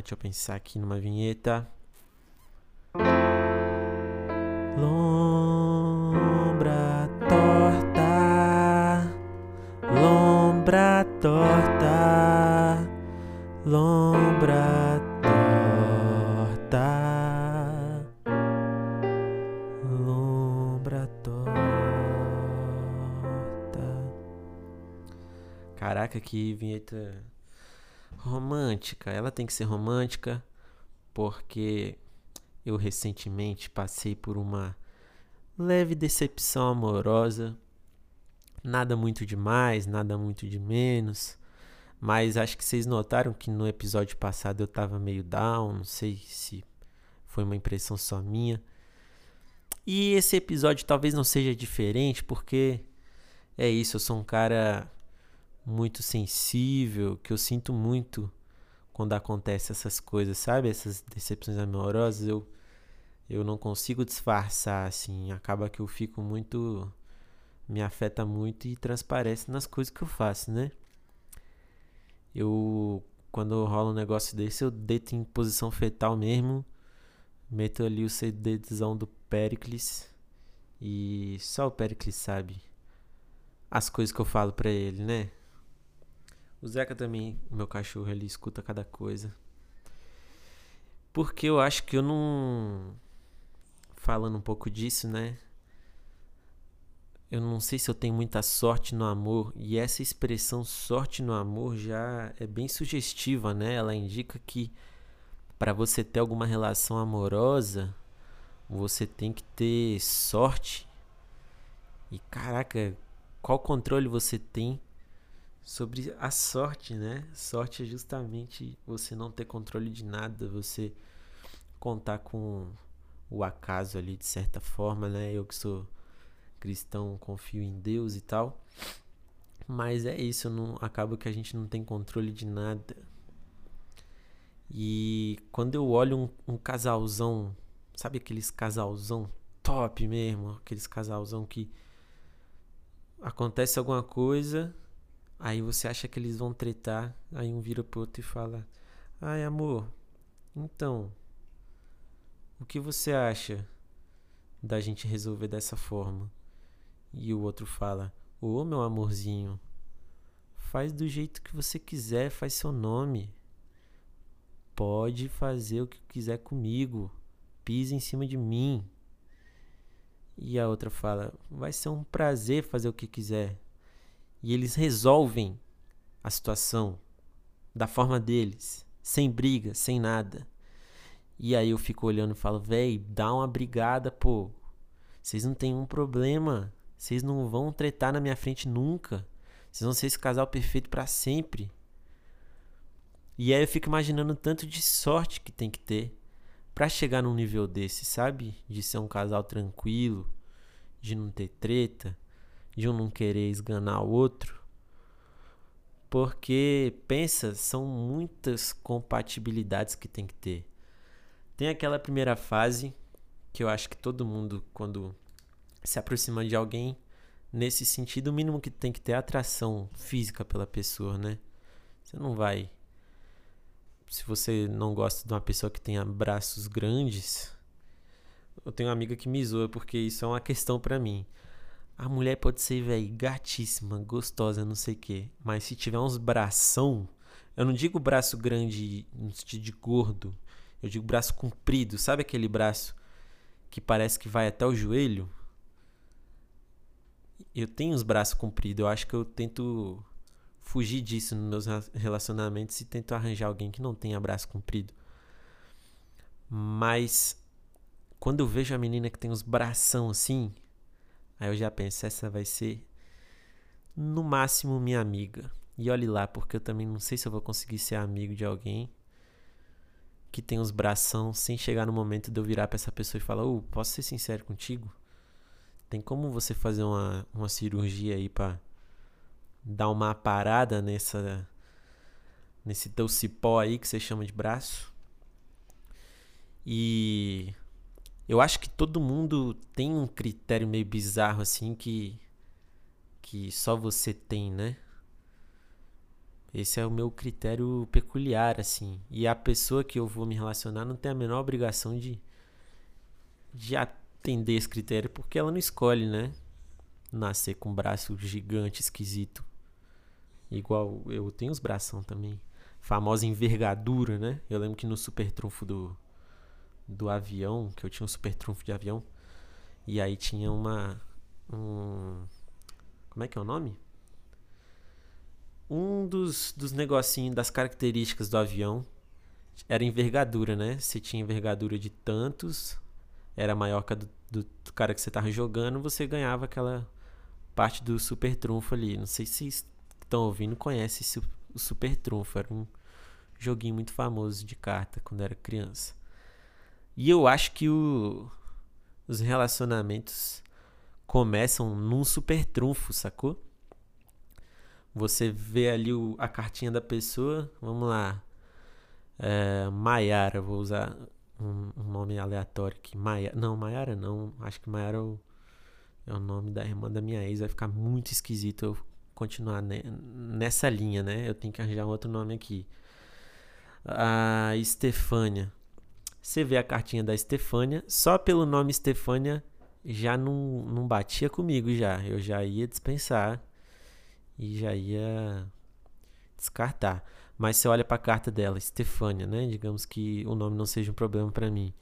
deixa eu pensar aqui numa vinheta. Lombra torta, lombra torta, lombra torta, lombra torta. Caraca, que vinheta romântica. Ela tem que ser romântica porque eu recentemente passei por uma leve decepção amorosa. Nada muito demais, nada muito de menos. Mas acho que vocês notaram que no episódio passado eu tava meio down, não sei se foi uma impressão só minha. E esse episódio talvez não seja diferente, porque é isso, eu sou um cara muito sensível, que eu sinto muito quando acontece essas coisas, sabe? Essas decepções amorosas, eu eu não consigo disfarçar assim, acaba que eu fico muito me afeta muito e transparece nas coisas que eu faço, né? Eu quando rola um negócio desse, eu deito em posição fetal mesmo, meto ali o CDzão do Pericles e só o Pericles sabe as coisas que eu falo para ele, né? O Zeca também, meu cachorro, ele escuta cada coisa. Porque eu acho que eu não falando um pouco disso, né? Eu não sei se eu tenho muita sorte no amor, e essa expressão sorte no amor já é bem sugestiva, né? Ela indica que para você ter alguma relação amorosa, você tem que ter sorte. E caraca, qual controle você tem sobre a sorte, né? Sorte é justamente você não ter controle de nada, você contar com o acaso ali de certa forma, né? Eu que sou cristão, confio em Deus e tal. Mas é isso, não acaba que a gente não tem controle de nada. E quando eu olho um, um casalzão, sabe aqueles casalzão top mesmo, aqueles casalzão que acontece alguma coisa, aí você acha que eles vão tretar, aí um vira pro outro e fala: "Ai, amor, então, o que você acha da gente resolver dessa forma? E o outro fala: Ô oh, meu amorzinho, faz do jeito que você quiser, faz seu nome. Pode fazer o que quiser comigo. Pisa em cima de mim. E a outra fala: Vai ser um prazer fazer o que quiser. E eles resolvem a situação da forma deles, sem briga, sem nada. E aí eu fico olhando e falo, véi, dá uma brigada, pô. Vocês não tem um problema. Vocês não vão tretar na minha frente nunca. Vocês vão ser esse casal perfeito para sempre. E aí eu fico imaginando tanto de sorte que tem que ter para chegar num nível desse, sabe? De ser um casal tranquilo, de não ter treta, de um não querer esganar o outro. Porque pensa, são muitas compatibilidades que tem que ter. Tem aquela primeira fase que eu acho que todo mundo, quando se aproxima de alguém, nesse sentido, o mínimo que tem que ter é atração física pela pessoa, né? Você não vai. Se você não gosta de uma pessoa que tenha braços grandes, eu tenho uma amiga que me zoa porque isso é uma questão para mim. A mulher pode ser, velho, gatíssima, gostosa, não sei o quê. Mas se tiver uns bração, eu não digo braço grande no sentido de gordo. Eu digo braço comprido, sabe aquele braço que parece que vai até o joelho? Eu tenho os braços compridos, eu acho que eu tento fugir disso nos meus relacionamentos e tento arranjar alguém que não tenha braço comprido. Mas quando eu vejo a menina que tem os bração assim, aí eu já penso, essa vai ser no máximo minha amiga. E olhe lá, porque eu também não sei se eu vou conseguir ser amigo de alguém que tem os bração sem chegar no momento de eu virar para essa pessoa e falar: oh, posso ser sincero contigo? Tem como você fazer uma, uma cirurgia aí para dar uma parada nessa nesse teu cipó aí que você chama de braço? E eu acho que todo mundo tem um critério meio bizarro assim que que só você tem, né? Esse é o meu critério peculiar, assim. E a pessoa que eu vou me relacionar não tem a menor obrigação de, de atender esse critério, porque ela não escolhe, né? Nascer com um braço gigante, esquisito. Igual eu tenho os bração também. Famosa envergadura, né? Eu lembro que no super trunfo do, do avião, que eu tinha um super trunfo de avião, e aí tinha uma. Um, como é que é o nome? um dos, dos negocinhos, das características do avião era envergadura, né? Você tinha envergadura de tantos, era maior que a do, do, do cara que você tava jogando, você ganhava aquela parte do super trunfo ali. Não sei se estão ouvindo conhecem esse, o super trunfo. Era um joguinho muito famoso de carta quando era criança. E eu acho que o, os relacionamentos começam num super trunfo, sacou? Você vê ali o, a cartinha da pessoa. Vamos lá. É, Maiara, vou usar um, um, nome aleatório aqui. Maia, não, Maiara não. Acho que Maiara é o, é o nome da irmã da minha ex. Vai ficar muito esquisito eu continuar ne, nessa linha, né? Eu tenho que arranjar um outro nome aqui. A Estefânia. Você vê a cartinha da Estefânia. Só pelo nome Estefânia já não, não batia comigo já. Eu já ia dispensar e já ia descartar. Mas você olha para a carta dela, Stefânia, né? Digamos que o nome não seja um problema para mim.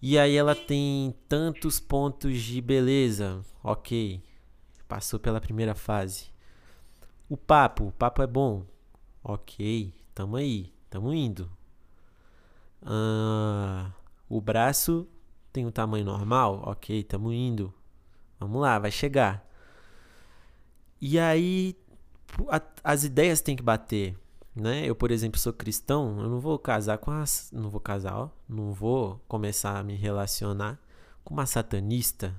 E aí ela tem tantos pontos de beleza. OK. Passou pela primeira fase. O papo, o papo é bom. OK, tamo aí, tamo indo. Ah, o braço tem um tamanho normal? OK, tamo indo. Vamos lá, vai chegar. E aí a, as ideias têm que bater, né? Eu, por exemplo, sou cristão, eu não vou casar com as, não vou casar, ó, não vou começar a me relacionar com uma satanista.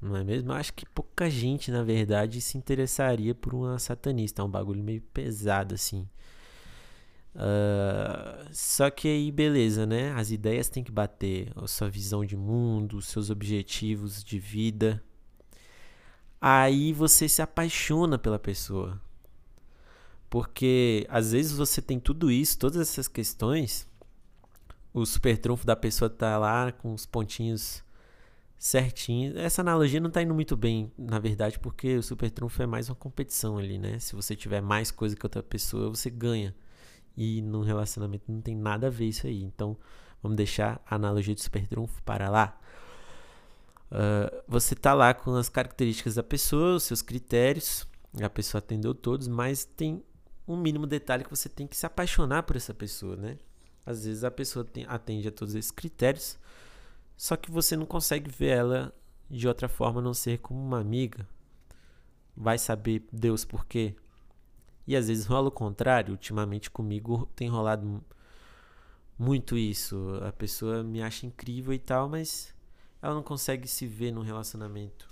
Não é mesmo? Eu acho que pouca gente, na verdade, se interessaria por uma satanista. É um bagulho meio pesado, assim. Uh, só que aí, beleza, né? As ideias têm que bater. A sua visão de mundo, os seus objetivos de vida aí você se apaixona pela pessoa. Porque às vezes você tem tudo isso, todas essas questões, o super trunfo da pessoa tá lá com os pontinhos certinhos. Essa analogia não tá indo muito bem, na verdade, porque o super trunfo é mais uma competição ali, né? Se você tiver mais coisa que outra pessoa, você ganha. E no relacionamento não tem nada a ver isso aí. Então, vamos deixar a analogia do super trunfo para lá. Uh, você tá lá com as características da pessoa, os seus critérios, a pessoa atendeu todos, mas tem um mínimo detalhe que você tem que se apaixonar por essa pessoa, né? Às vezes a pessoa tem, atende a todos esses critérios, só que você não consegue ver ela de outra forma a não ser como uma amiga. Vai saber Deus por quê? E às vezes rola o contrário. Ultimamente comigo tem rolado muito isso. A pessoa me acha incrível e tal, mas ela não consegue se ver num relacionamento.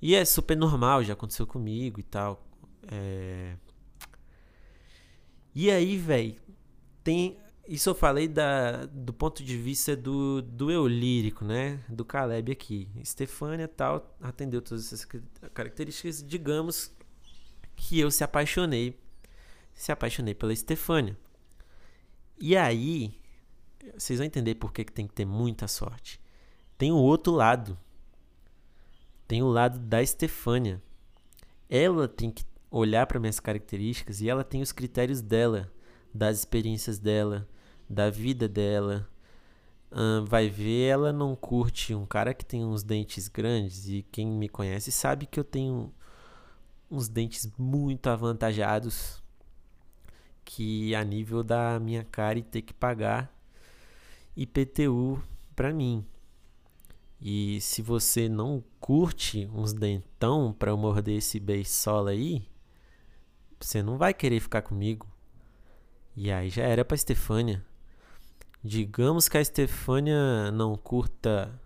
E é super normal, já aconteceu comigo e tal. É... E aí, velho, tem. Isso eu falei da, do ponto de vista do, do eu lírico, né? Do Caleb aqui. Estefânia tal, atendeu todas essas características. Digamos que eu se apaixonei. Se apaixonei pela Estefânia. E aí, vocês vão entender por que, que tem que ter muita sorte. Tem o outro lado. Tem o lado da Estefânia. Ela tem que olhar para minhas características e ela tem os critérios dela, das experiências dela, da vida dela. Uh, vai ver, ela não curte um cara que tem uns dentes grandes e quem me conhece sabe que eu tenho uns dentes muito avantajados que a nível da minha cara e ter que pagar IPTU para mim. E se você não curte uns dentão para eu morder esse beisola aí, você não vai querer ficar comigo. E aí já era pra Estefânia. Digamos que a Estefânia não curta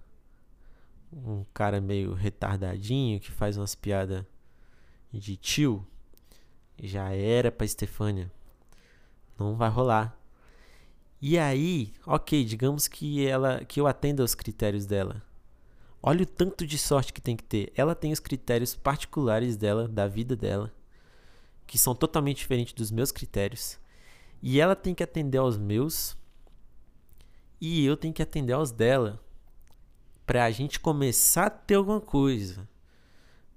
um cara meio retardadinho que faz umas piadas de tio. Já era pra Estefânia. Não vai rolar. E aí, ok, digamos que ela que eu atenda aos critérios dela. Olha o tanto de sorte que tem que ter. Ela tem os critérios particulares dela, da vida dela, que são totalmente diferentes dos meus critérios. E ela tem que atender aos meus. E eu tenho que atender aos dela. Pra gente começar a ter alguma coisa.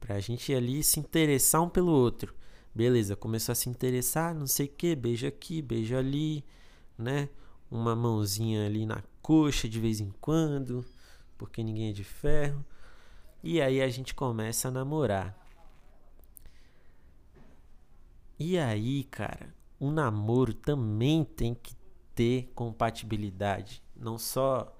Pra gente ali se interessar um pelo outro. Beleza, começou a se interessar, não sei o que, beijo aqui, beijo ali, né? Uma mãozinha ali na coxa de vez em quando, porque ninguém é de ferro. E aí a gente começa a namorar. E aí, cara, um namoro também tem que ter compatibilidade. Não só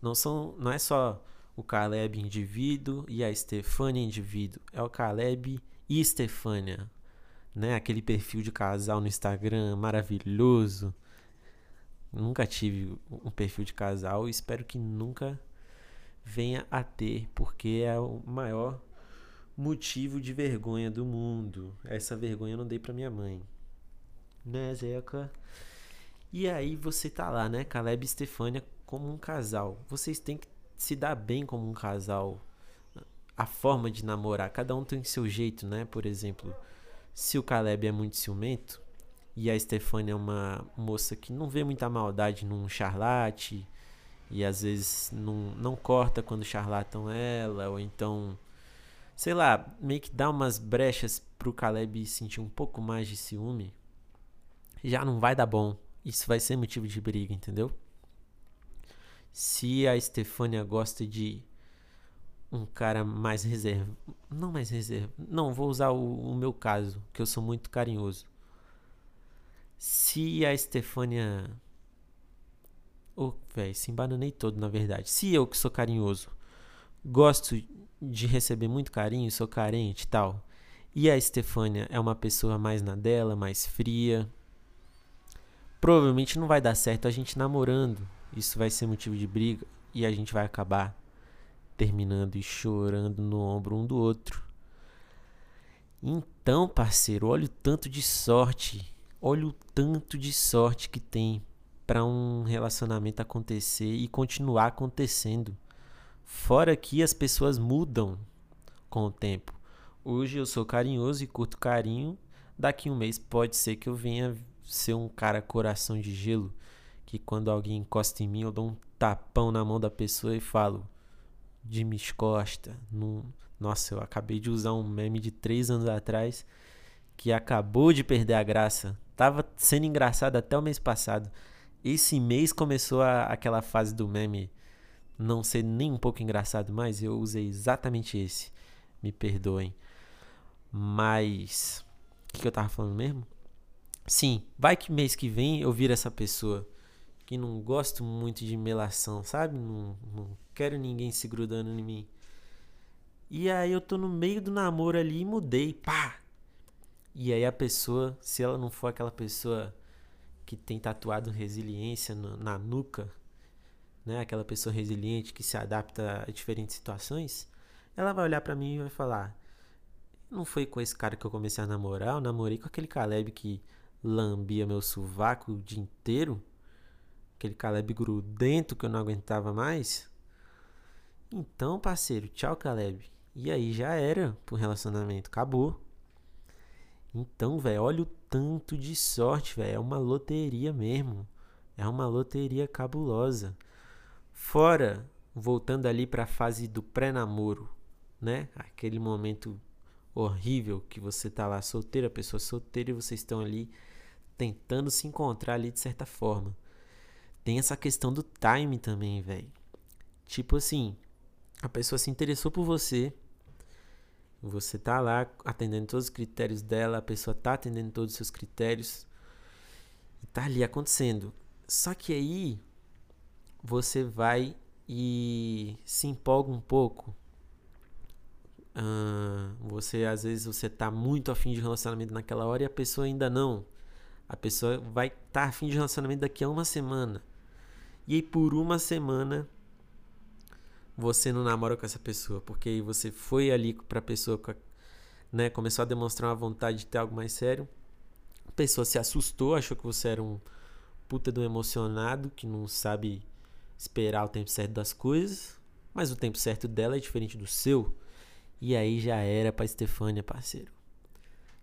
não são, não é só o Caleb indivíduo e a Stefania indivíduo, é o Caleb e Stefania, né? Aquele perfil de casal no Instagram maravilhoso. Nunca tive um perfil de casal e espero que nunca venha a ter, porque é o maior motivo de vergonha do mundo. Essa vergonha eu não dei para minha mãe. Né, Zeca? E aí você tá lá, né, Caleb e Stefania como um casal. Vocês têm que se dar bem como um casal. A forma de namorar, cada um tem seu jeito, né? Por exemplo, se o Caleb é muito ciumento e a Stefania é uma moça que não vê muita maldade num charlate e às vezes não, não corta quando charlatam ela, ou então, sei lá, meio que dá umas brechas pro Caleb sentir um pouco mais de ciúme, já não vai dar bom. Isso vai ser motivo de briga, entendeu? Se a Stefania gosta de um cara mais reserva, não mais reserva, não, vou usar o, o meu caso, que eu sou muito carinhoso. Se a Stefania Oh, velho, se embananei todo, na verdade. Se eu, que sou carinhoso, gosto de receber muito carinho, sou carente e tal, e a Stefânia é uma pessoa mais na dela, mais fria, provavelmente não vai dar certo a gente namorando. Isso vai ser motivo de briga e a gente vai acabar terminando e chorando no ombro um do outro. Então, parceiro, olha o tanto de sorte, olha o tanto de sorte que tem para um relacionamento acontecer e continuar acontecendo. Fora que as pessoas mudam com o tempo. Hoje eu sou carinhoso e curto carinho. Daqui um mês pode ser que eu venha ser um cara coração de gelo. Que quando alguém encosta em mim, eu dou um tapão na mão da pessoa e falo: Jimmy Costa. Não... Nossa, eu acabei de usar um meme de três anos atrás que acabou de perder a graça. Tava sendo engraçado até o mês passado. Esse mês começou a, aquela fase do meme não ser nem um pouco engraçado mais. Eu usei exatamente esse. Me perdoem. Mas. O que, que eu tava falando mesmo? Sim, vai que mês que vem eu viro essa pessoa que não gosto muito de melação, sabe? Não, não quero ninguém se grudando em mim. E aí eu tô no meio do namoro ali e mudei, pá! E aí a pessoa, se ela não for aquela pessoa que tem tatuado resiliência no, na nuca, né? Aquela pessoa resiliente que se adapta a diferentes situações, ela vai olhar para mim e vai falar: "Não foi com esse cara que eu comecei a namorar, eu namorei com aquele Caleb que lambia meu sovaco o dia inteiro, aquele Caleb grudento que eu não aguentava mais". Então, parceiro, tchau, Caleb. E aí já era pro relacionamento, acabou. Então, velho, olha o tanto de sorte, velho. É uma loteria mesmo. É uma loteria cabulosa. Fora, voltando ali para a fase do pré-namoro, né? Aquele momento horrível que você tá lá solteira, pessoa solteira e vocês estão ali tentando se encontrar ali de certa forma. Tem essa questão do time também, velho. Tipo assim, a pessoa se interessou por você, você tá lá atendendo todos os critérios dela, a pessoa tá atendendo todos os seus critérios. E tá ali acontecendo. Só que aí você vai e se empolga um pouco. Você às vezes você tá muito afim de relacionamento naquela hora e a pessoa ainda não. A pessoa vai estar tá afim de relacionamento daqui a uma semana. E aí por uma semana você não namora com essa pessoa, porque você foi ali pra pessoa, né, começou a demonstrar uma vontade de ter algo mais sério. A pessoa se assustou, achou que você era um puta do emocionado que não sabe esperar o tempo certo das coisas, mas o tempo certo dela é diferente do seu. E aí já era pra Estefânia, parceiro.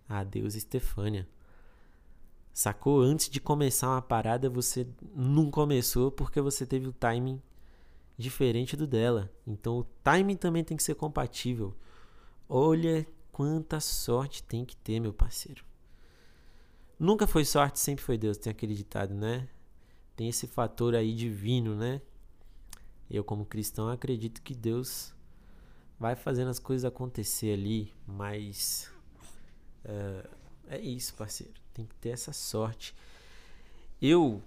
Adeus, Estefânia. Sacou? Antes de começar uma parada, você não começou porque você teve o timing diferente do dela. Então o timing também tem que ser compatível. Olha quanta sorte tem que ter, meu parceiro. Nunca foi sorte, sempre foi Deus, tem aquele ditado, né? Tem esse fator aí divino, né? Eu, como cristão, acredito que Deus vai fazendo as coisas acontecer ali, mas uh, é isso, parceiro. Tem que ter essa sorte. Eu,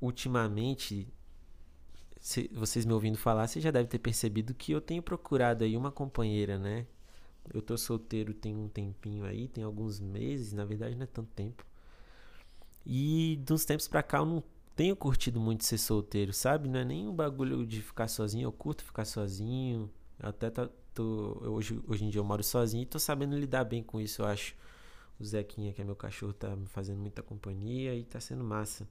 ultimamente, se vocês me ouvindo falar, você já deve ter percebido que eu tenho procurado aí uma companheira, né? Eu tô solteiro tem um tempinho aí, tem alguns meses, na verdade não é tanto tempo. E de uns tempos pra cá eu não tenho curtido muito ser solteiro, sabe? Não é nem um bagulho de ficar sozinho, eu curto ficar sozinho. Eu até tô, tô eu hoje, hoje em dia eu moro sozinho e tô sabendo lidar bem com isso, eu acho. O Zequinha, que é meu cachorro, tá me fazendo muita companhia e tá sendo massa.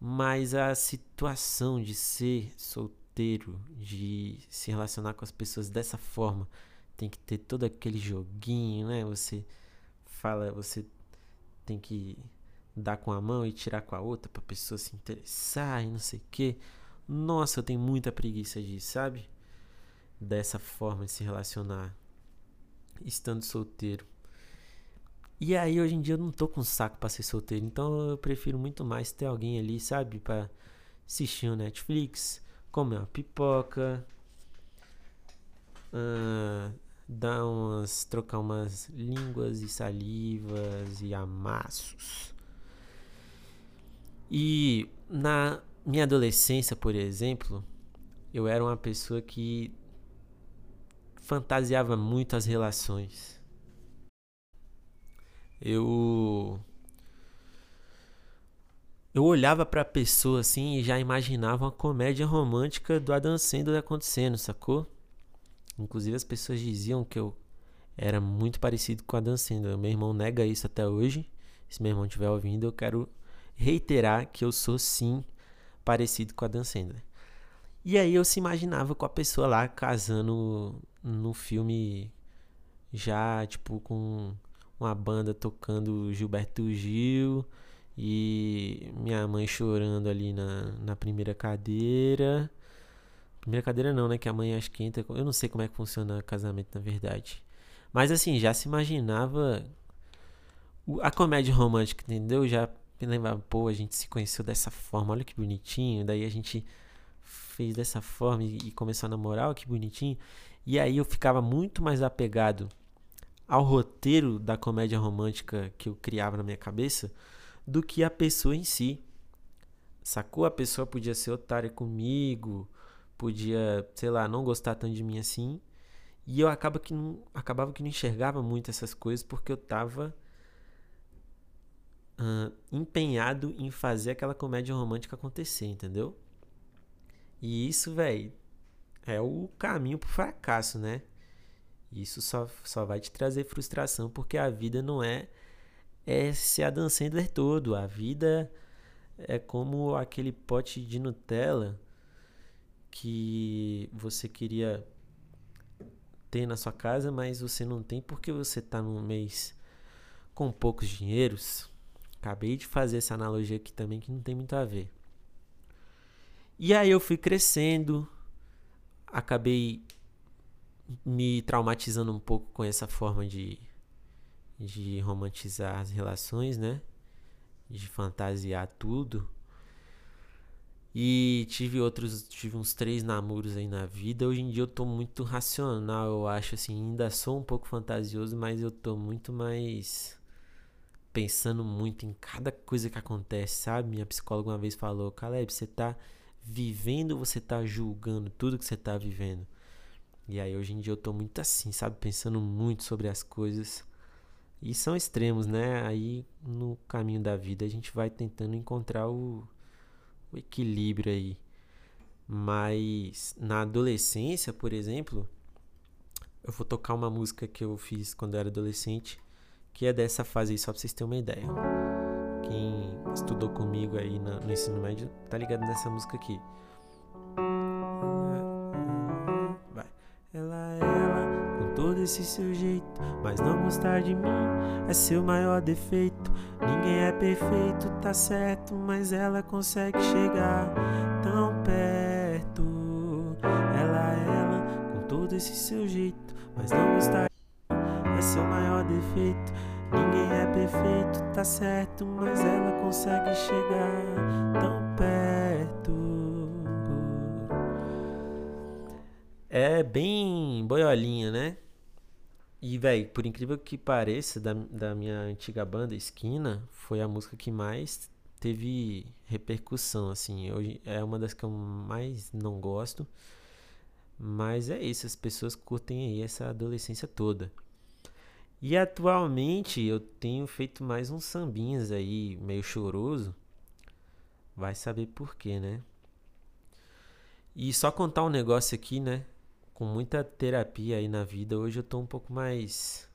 Mas a situação de ser solteiro, de se relacionar com as pessoas dessa forma, tem que ter todo aquele joguinho, né? Você fala, você tem que dar com a mão e tirar com a outra pra pessoa se interessar e não sei o que. Nossa, eu tenho muita preguiça disso, sabe? Dessa forma de se relacionar estando solteiro. E aí hoje em dia eu não tô com saco para ser solteiro, então eu prefiro muito mais ter alguém ali, sabe, para assistir um Netflix, comer uma pipoca, uh, dar umas trocar umas línguas e salivas e amassos. E na minha adolescência, por exemplo, eu era uma pessoa que fantasiava muito as relações eu eu olhava para a pessoa assim e já imaginava uma comédia romântica do Adam Sandler acontecendo, sacou? Inclusive as pessoas diziam que eu era muito parecido com a Dan Sandler. Meu irmão nega isso até hoje. Se meu irmão estiver ouvindo, eu quero reiterar que eu sou sim parecido com a Dan Sandler. E aí eu se imaginava com a pessoa lá casando no filme já tipo com uma banda tocando Gilberto Gil e minha mãe chorando ali na, na primeira cadeira. Primeira cadeira não, né? Que a mãe acho que entra. Eu não sei como é que funciona casamento na verdade. Mas assim, já se imaginava a comédia romântica, entendeu? Já me lembrava, pô, a gente se conheceu dessa forma, olha que bonitinho. Daí a gente fez dessa forma e, e começou a namorar, olha que bonitinho. E aí eu ficava muito mais apegado ao roteiro da comédia romântica que eu criava na minha cabeça do que a pessoa em si. Sacou? A pessoa podia ser otária comigo, podia, sei lá, não gostar tanto de mim assim. E eu acaba que não, acabava que não enxergava muito essas coisas porque eu tava uh, empenhado em fazer aquela comédia romântica acontecer, entendeu? E isso, velho, é o caminho pro fracasso, né? Isso só, só vai te trazer frustração, porque a vida não é, é ser a Dan Sandler todo. A vida é como aquele pote de Nutella que você queria ter na sua casa, mas você não tem porque você está num mês com poucos dinheiros. Acabei de fazer essa analogia aqui também que não tem muito a ver. E aí eu fui crescendo, acabei me traumatizando um pouco com essa forma de, de romantizar as relações, né? De fantasiar tudo. E tive outros, tive uns três namoros aí na vida. Hoje em dia eu tô muito racional, eu acho assim, ainda sou um pouco fantasioso, mas eu tô muito mais pensando muito em cada coisa que acontece, sabe? Minha psicóloga uma vez falou: "Caleb, você tá vivendo, você tá julgando tudo que você tá vivendo?" E aí hoje em dia eu tô muito assim, sabe? Pensando muito sobre as coisas. E são extremos, né? Aí no caminho da vida a gente vai tentando encontrar o, o equilíbrio aí. Mas na adolescência, por exemplo, eu vou tocar uma música que eu fiz quando eu era adolescente, que é dessa fase aí, só pra vocês terem uma ideia. Quem estudou comigo aí no, no ensino médio tá ligado nessa música aqui. Esse seu jeito. Mas não gostar de mim é seu maior defeito. Ninguém é perfeito, tá certo, mas ela consegue chegar tão perto. Ela, ela, com todo esse seu jeito. Mas não gostar de mim é seu maior defeito. Ninguém é perfeito, tá certo, mas ela consegue chegar tão perto. É bem boiolinha, né? E, velho, por incrível que pareça, da, da minha antiga banda, Esquina, foi a música que mais teve repercussão, assim. Hoje é uma das que eu mais não gosto. Mas é isso, as pessoas curtem aí essa adolescência toda. E atualmente eu tenho feito mais uns sambinhas aí, meio choroso. Vai saber por quê, né? E só contar um negócio aqui, né? Com muita terapia aí na vida, hoje eu tô um pouco mais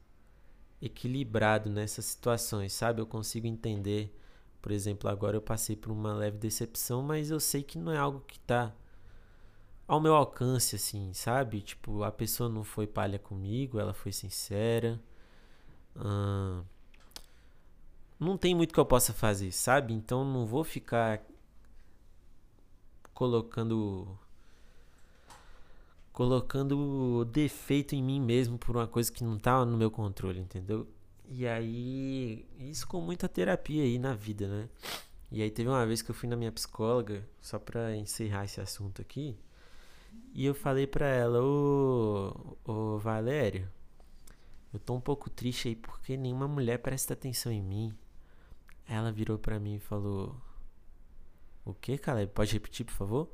equilibrado nessas situações, sabe? Eu consigo entender. Por exemplo, agora eu passei por uma leve decepção, mas eu sei que não é algo que tá ao meu alcance, assim, sabe? Tipo, a pessoa não foi palha comigo, ela foi sincera não tem muito que eu possa fazer, sabe? Então não vou ficar colocando colocando defeito em mim mesmo por uma coisa que não tá no meu controle, entendeu? E aí, isso com muita terapia aí na vida, né? E aí teve uma vez que eu fui na minha psicóloga, só pra encerrar esse assunto aqui, e eu falei pra ela, ô, ô Valério, eu tô um pouco triste aí porque nenhuma mulher presta atenção em mim. Ela virou para mim e falou: O que, Caleb? Pode repetir, por favor?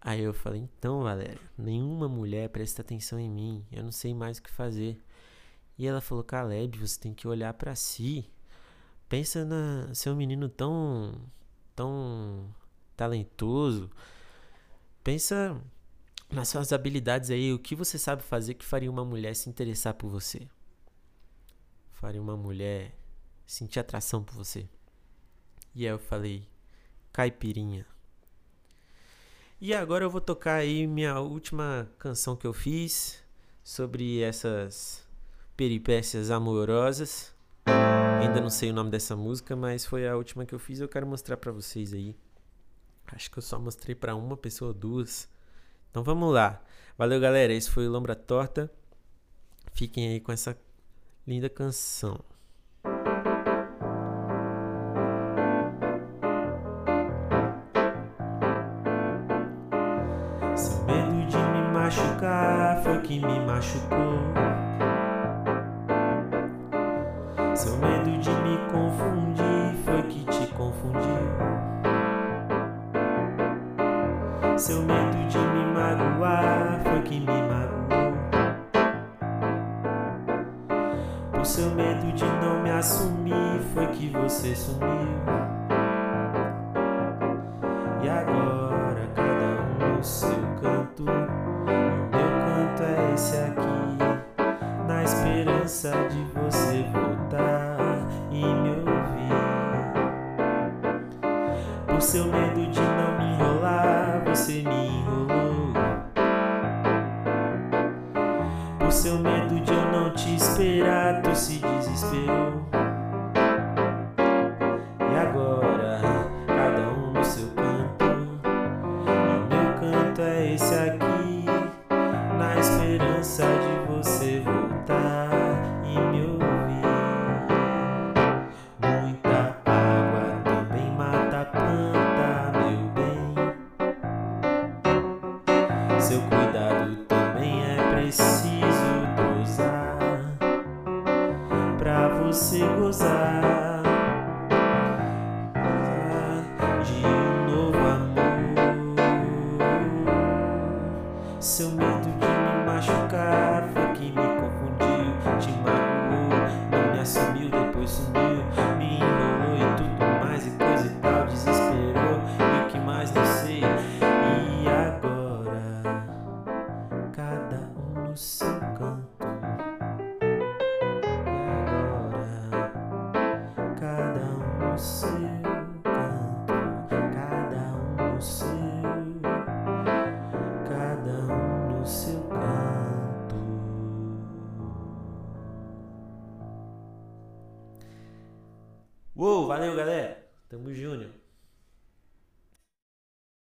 Aí eu falei: Então, Valéria, nenhuma mulher presta atenção em mim. Eu não sei mais o que fazer. E ela falou: Caleb, você tem que olhar para si. Pensa na ser um menino tão tão talentoso. Pensa nas suas habilidades aí, o que você sabe fazer que faria uma mulher se interessar por você? Faria uma mulher sentir atração por você? E aí eu falei, caipirinha. E agora eu vou tocar aí minha última canção que eu fiz sobre essas peripécias amorosas. Ainda não sei o nome dessa música, mas foi a última que eu fiz. Eu quero mostrar para vocês aí. Acho que eu só mostrei para uma pessoa, duas. Então vamos lá. Valeu, galera. Esse foi o Lombra Torta. Fiquem aí com essa linda canção. Machucar foi que me machucou. Seu medo de me confundir foi que te confundiu. Seu medo de me magoar foi que me magoou. Por seu medo de não me assumir foi que você sumiu. Por seu medo de não me enrolar, você me enrolou. Por seu medo de eu não te esperar, tu se desesperou. De valeu, galera. Tamo junto.